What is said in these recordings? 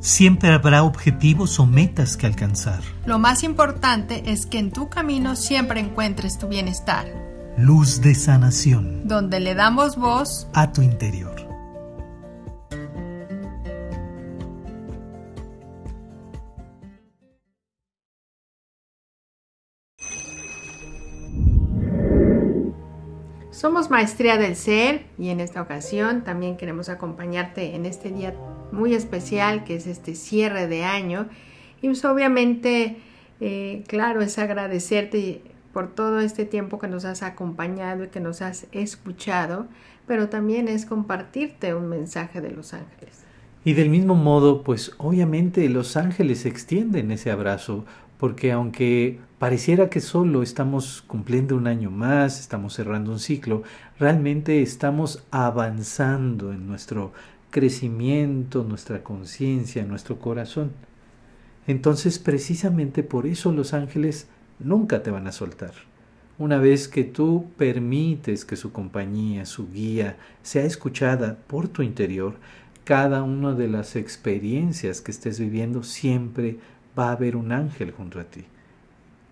Siempre habrá objetivos o metas que alcanzar. Lo más importante es que en tu camino siempre encuentres tu bienestar. Luz de sanación. Donde le damos voz a tu interior. Somos Maestría del Ser y en esta ocasión también queremos acompañarte en este día muy especial que es este cierre de año. Y pues obviamente, eh, claro, es agradecerte por todo este tiempo que nos has acompañado y que nos has escuchado, pero también es compartirte un mensaje de los ángeles. Y del mismo modo, pues obviamente los ángeles extienden ese abrazo, porque aunque pareciera que solo estamos cumpliendo un año más, estamos cerrando un ciclo, realmente estamos avanzando en nuestro crecimiento, nuestra conciencia, nuestro corazón. Entonces, precisamente por eso los ángeles nunca te van a soltar. Una vez que tú permites que su compañía, su guía, sea escuchada por tu interior, cada una de las experiencias que estés viviendo siempre va a haber un ángel junto a ti,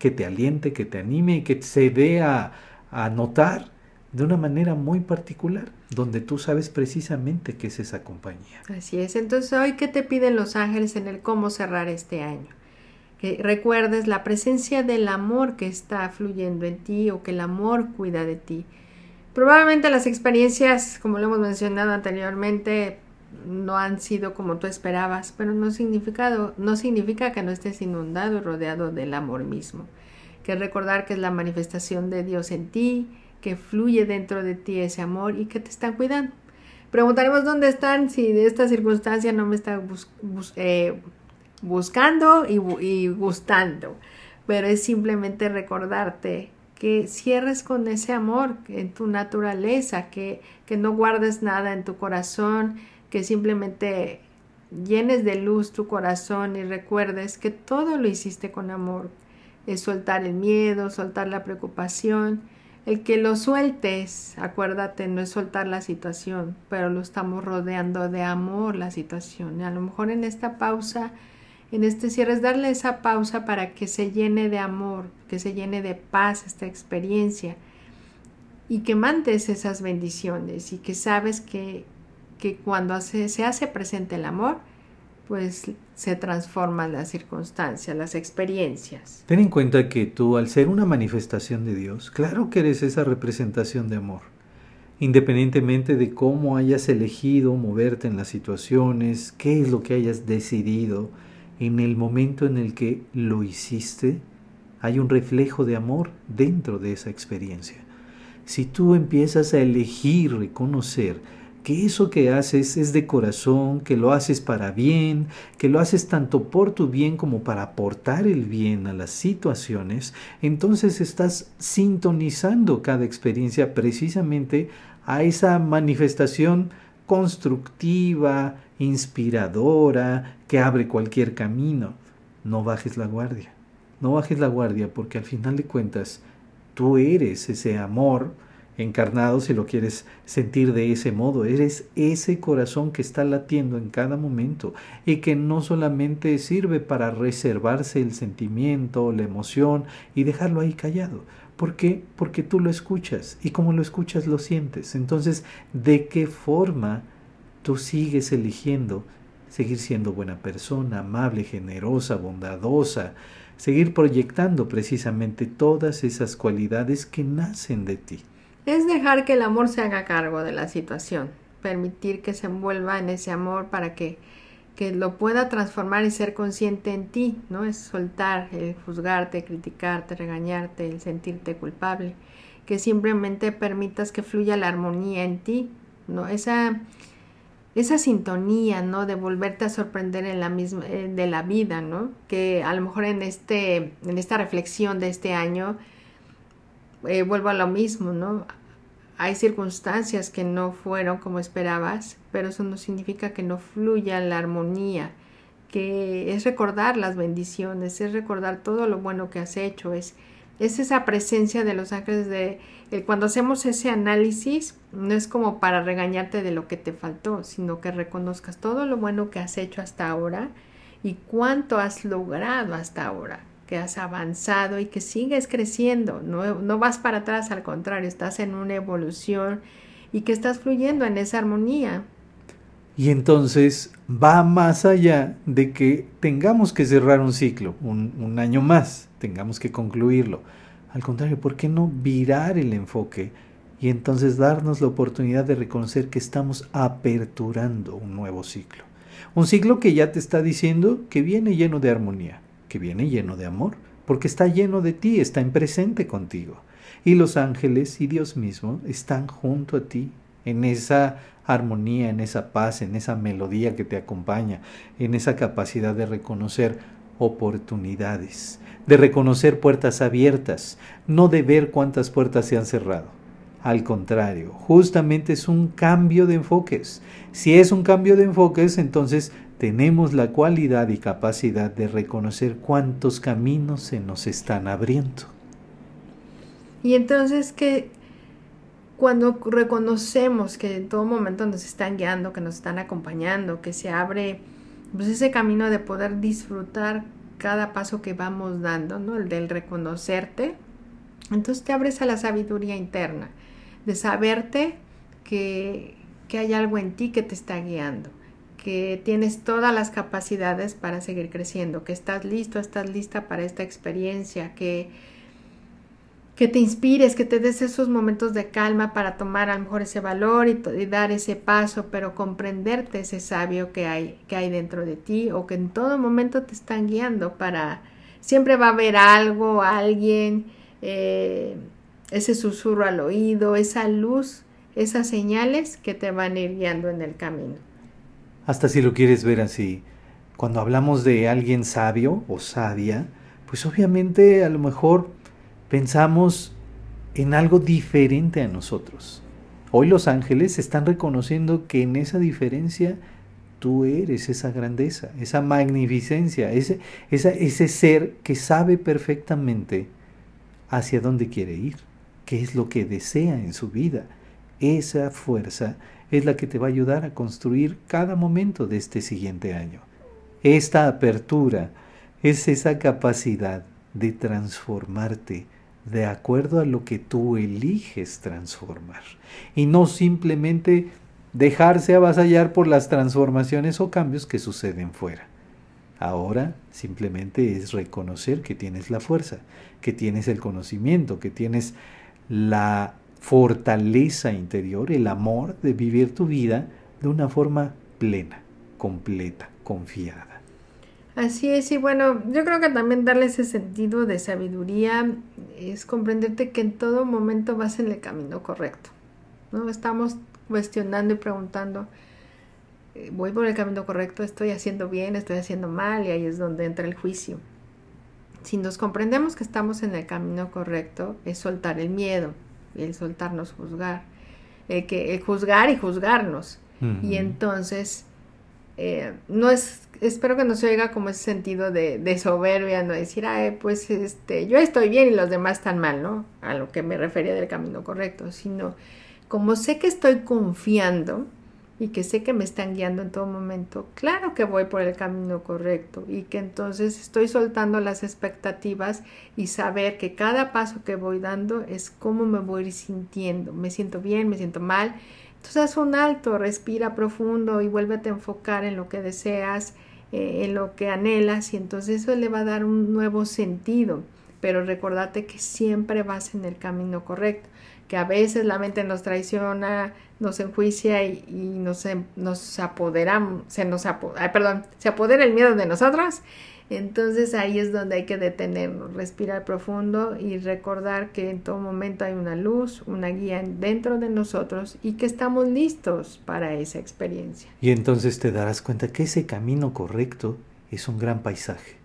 que te aliente, que te anime y que se dé a, a notar de una manera muy particular, donde tú sabes precisamente qué es esa compañía. Así es, entonces hoy qué te piden los ángeles en el cómo cerrar este año. Que recuerdes la presencia del amor que está fluyendo en ti o que el amor cuida de ti. Probablemente las experiencias, como lo hemos mencionado anteriormente, no han sido como tú esperabas, pero no, significado, no significa que no estés inundado y rodeado del amor mismo. Que recordar que es la manifestación de Dios en ti, que fluye dentro de ti ese amor y que te están cuidando. Preguntaremos dónde están si de esta circunstancia no me está eh, buscando y, y gustando, pero es simplemente recordarte que cierres con ese amor en tu naturaleza, que, que no guardes nada en tu corazón, que simplemente llenes de luz tu corazón y recuerdes que todo lo hiciste con amor. Es soltar el miedo, soltar la preocupación el que lo sueltes, acuérdate, no es soltar la situación, pero lo estamos rodeando de amor la situación. A lo mejor en esta pausa, en este cierre, es darle esa pausa para que se llene de amor, que se llene de paz esta experiencia y que mandes esas bendiciones y que sabes que, que cuando se hace presente el amor, pues se transforman las circunstancias, las experiencias. Ten en cuenta que tú, al ser una manifestación de Dios, claro que eres esa representación de amor. Independientemente de cómo hayas elegido moverte en las situaciones, qué es lo que hayas decidido, en el momento en el que lo hiciste, hay un reflejo de amor dentro de esa experiencia. Si tú empiezas a elegir reconocer que eso que haces es de corazón, que lo haces para bien, que lo haces tanto por tu bien como para aportar el bien a las situaciones, entonces estás sintonizando cada experiencia precisamente a esa manifestación constructiva, inspiradora, que abre cualquier camino. No bajes la guardia, no bajes la guardia porque al final de cuentas tú eres ese amor, encarnado, si lo quieres sentir de ese modo. Eres ese corazón que está latiendo en cada momento y que no solamente sirve para reservarse el sentimiento, la emoción y dejarlo ahí callado. ¿Por qué? Porque tú lo escuchas y como lo escuchas lo sientes. Entonces, ¿de qué forma tú sigues eligiendo seguir siendo buena persona, amable, generosa, bondadosa? Seguir proyectando precisamente todas esas cualidades que nacen de ti es dejar que el amor se haga cargo de la situación, permitir que se envuelva en ese amor para que, que lo pueda transformar y ser consciente en ti, ¿no? Es soltar el juzgarte, criticarte, regañarte, el sentirte culpable, que simplemente permitas que fluya la armonía en ti, ¿no? Esa, esa sintonía, ¿no? De volverte a sorprender en la misma, de la vida, ¿no? Que a lo mejor en, este, en esta reflexión de este año, eh, vuelvo a lo mismo, ¿no? Hay circunstancias que no fueron como esperabas, pero eso no significa que no fluya la armonía, que es recordar las bendiciones, es recordar todo lo bueno que has hecho, es es esa presencia de los ángeles de cuando hacemos ese análisis no es como para regañarte de lo que te faltó, sino que reconozcas todo lo bueno que has hecho hasta ahora y cuánto has logrado hasta ahora, que has avanzado y que sigues creciendo, no, no vas para atrás, al contrario, estás en una evolución y que estás fluyendo en esa armonía. Y entonces va más allá de que tengamos que cerrar un ciclo, un, un año más, tengamos que concluirlo al contrario, ¿por qué no virar el enfoque y entonces darnos la oportunidad de reconocer que estamos aperturando un nuevo ciclo? Un ciclo que ya te está diciendo que viene lleno de armonía, que viene lleno de amor, porque está lleno de ti, está en presente contigo. Y los ángeles y Dios mismo están junto a ti en esa armonía, en esa paz, en esa melodía que te acompaña, en esa capacidad de reconocer oportunidades, de reconocer puertas abiertas, no de ver cuántas puertas se han cerrado. Al contrario, justamente es un cambio de enfoques. Si es un cambio de enfoques, entonces tenemos la cualidad y capacidad de reconocer cuántos caminos se nos están abriendo. Y entonces que cuando reconocemos que en todo momento nos están guiando, que nos están acompañando, que se abre pues ese camino de poder disfrutar cada paso que vamos dando, ¿no? El del reconocerte. Entonces te abres a la sabiduría interna, de saberte que, que hay algo en ti que te está guiando, que tienes todas las capacidades para seguir creciendo, que estás listo, estás lista para esta experiencia, que que te inspires, que te des esos momentos de calma para tomar a lo mejor ese valor y, dar ese paso, pero comprenderte ese sabio que hay, que hay dentro de ti o que en todo momento te están guiando para, siempre va a haber algo, alguien, eh, ese susurro al oído, esa luz, esas señales que te van a ir guiando en el camino. Hasta si lo quieres ver así, cuando hablamos de alguien sabio o sabia, pues obviamente a lo mejor pensamos en algo diferente a nosotros. Hoy los ángeles están reconociendo que en esa diferencia tú eres esa grandeza, esa magnificencia, ese, ese ser que sabe perfectamente hacia dónde quiere ir, qué es lo que desea en su vida. Esa fuerza es la que te va a ayudar a construir cada momento de este siguiente año. Esta apertura es esa capacidad de transformarte, de acuerdo a lo que tú eliges transformar y no simplemente dejarse avasallar por las transformaciones o cambios que suceden fuera. Ahora simplemente es reconocer que tienes la fuerza, que tienes el conocimiento, que tienes la fortaleza interior, el amor de vivir tu vida de una forma plena, completa, confiada. Así es, y bueno, yo creo que también darle ese sentido de sabiduría es comprenderte que en todo momento vas en el camino correcto. ¿no? Estamos cuestionando y preguntando, eh, voy por el camino correcto, estoy haciendo bien, estoy haciendo mal, y ahí es donde entra el juicio. Si nos comprendemos que estamos en el camino correcto, es soltar el miedo, el soltarnos juzgar, el, que, el juzgar y juzgarnos. Y entonces, eh, no es espero que no se oiga como ese sentido de, soberbia, no decir, ay, pues este, yo estoy bien y los demás están mal, ¿no? A lo que me refería del camino correcto, sino como sé que estoy confiando y que sé que me están guiando en todo momento, claro que voy por el camino correcto y que entonces estoy soltando las expectativas y saber que cada paso que voy dando es cómo me voy sintiendo, me siento bien, me siento mal. Entonces haz un alto, respira profundo y vuélvete a enfocar en lo que deseas, eh, en lo que anhelas y entonces eso le va a dar un nuevo sentido. Pero recordate que siempre vas en el camino correcto, que a veces la mente nos traiciona, nos enjuicia y, nos, em, nos apoderamos, se nos perdón, se apodera el miedo de nosotros entonces ahí es donde hay que detenernos, respirar profundo y recordar que en todo momento hay una luz, una guía dentro de nosotros y que estamos listos para esa experiencia. Y entonces te darás cuenta que ese camino correcto es un gran paisaje,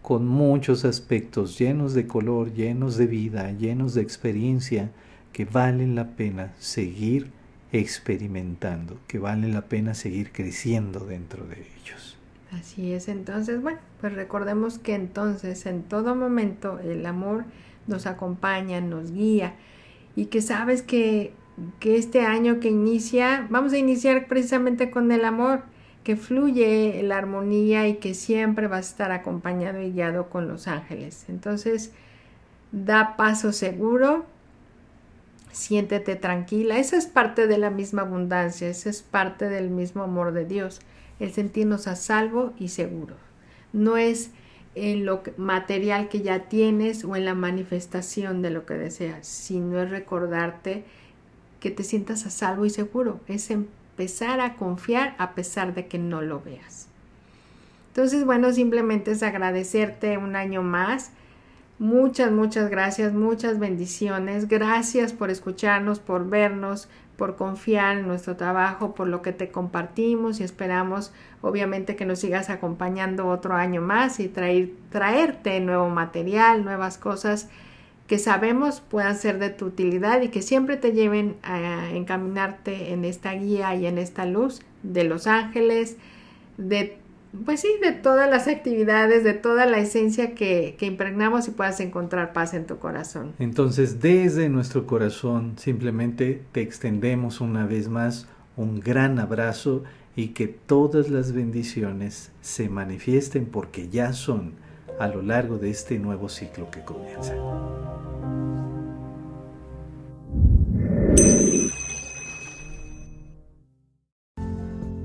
con muchos aspectos llenos de color, llenos de vida, llenos de experiencia, que valen la pena seguir experimentando, que valen la pena seguir creciendo dentro de ellos. Así es, entonces, bueno, pues recordemos que entonces en todo momento el amor nos acompaña, nos guía y que sabes que, que este año que inicia, vamos a iniciar precisamente con el amor, que fluye la armonía y que siempre vas a estar acompañado y guiado con los ángeles. Entonces, da paso seguro, siéntete tranquila. Esa es parte de la misma abundancia, esa es parte del mismo amor de Dios, el sentirnos a salvo y seguro. No es en lo material que ya tienes o en la manifestación de lo que deseas, sino es recordarte que te sientas a salvo y seguro, es empezar a confiar a pesar de que no lo veas. Entonces, bueno, simplemente es agradecerte un año más Muchas, muchas gracias, muchas bendiciones. Gracias por escucharnos, por vernos, por confiar en nuestro trabajo, por lo que te compartimos y esperamos obviamente que nos sigas acompañando otro año más y traer, traerte nuevo material, nuevas cosas que sabemos puedan ser de tu utilidad y que siempre te lleven a encaminarte en esta guía y en esta luz de los ángeles, de pues sí, de todas las actividades, de toda la esencia que, que, impregnamos y puedas encontrar paz en tu corazón. Entonces, desde nuestro corazón, simplemente te extendemos una vez más un gran abrazo y que todas las bendiciones se manifiesten porque ya son a lo largo de este nuevo ciclo que comienza.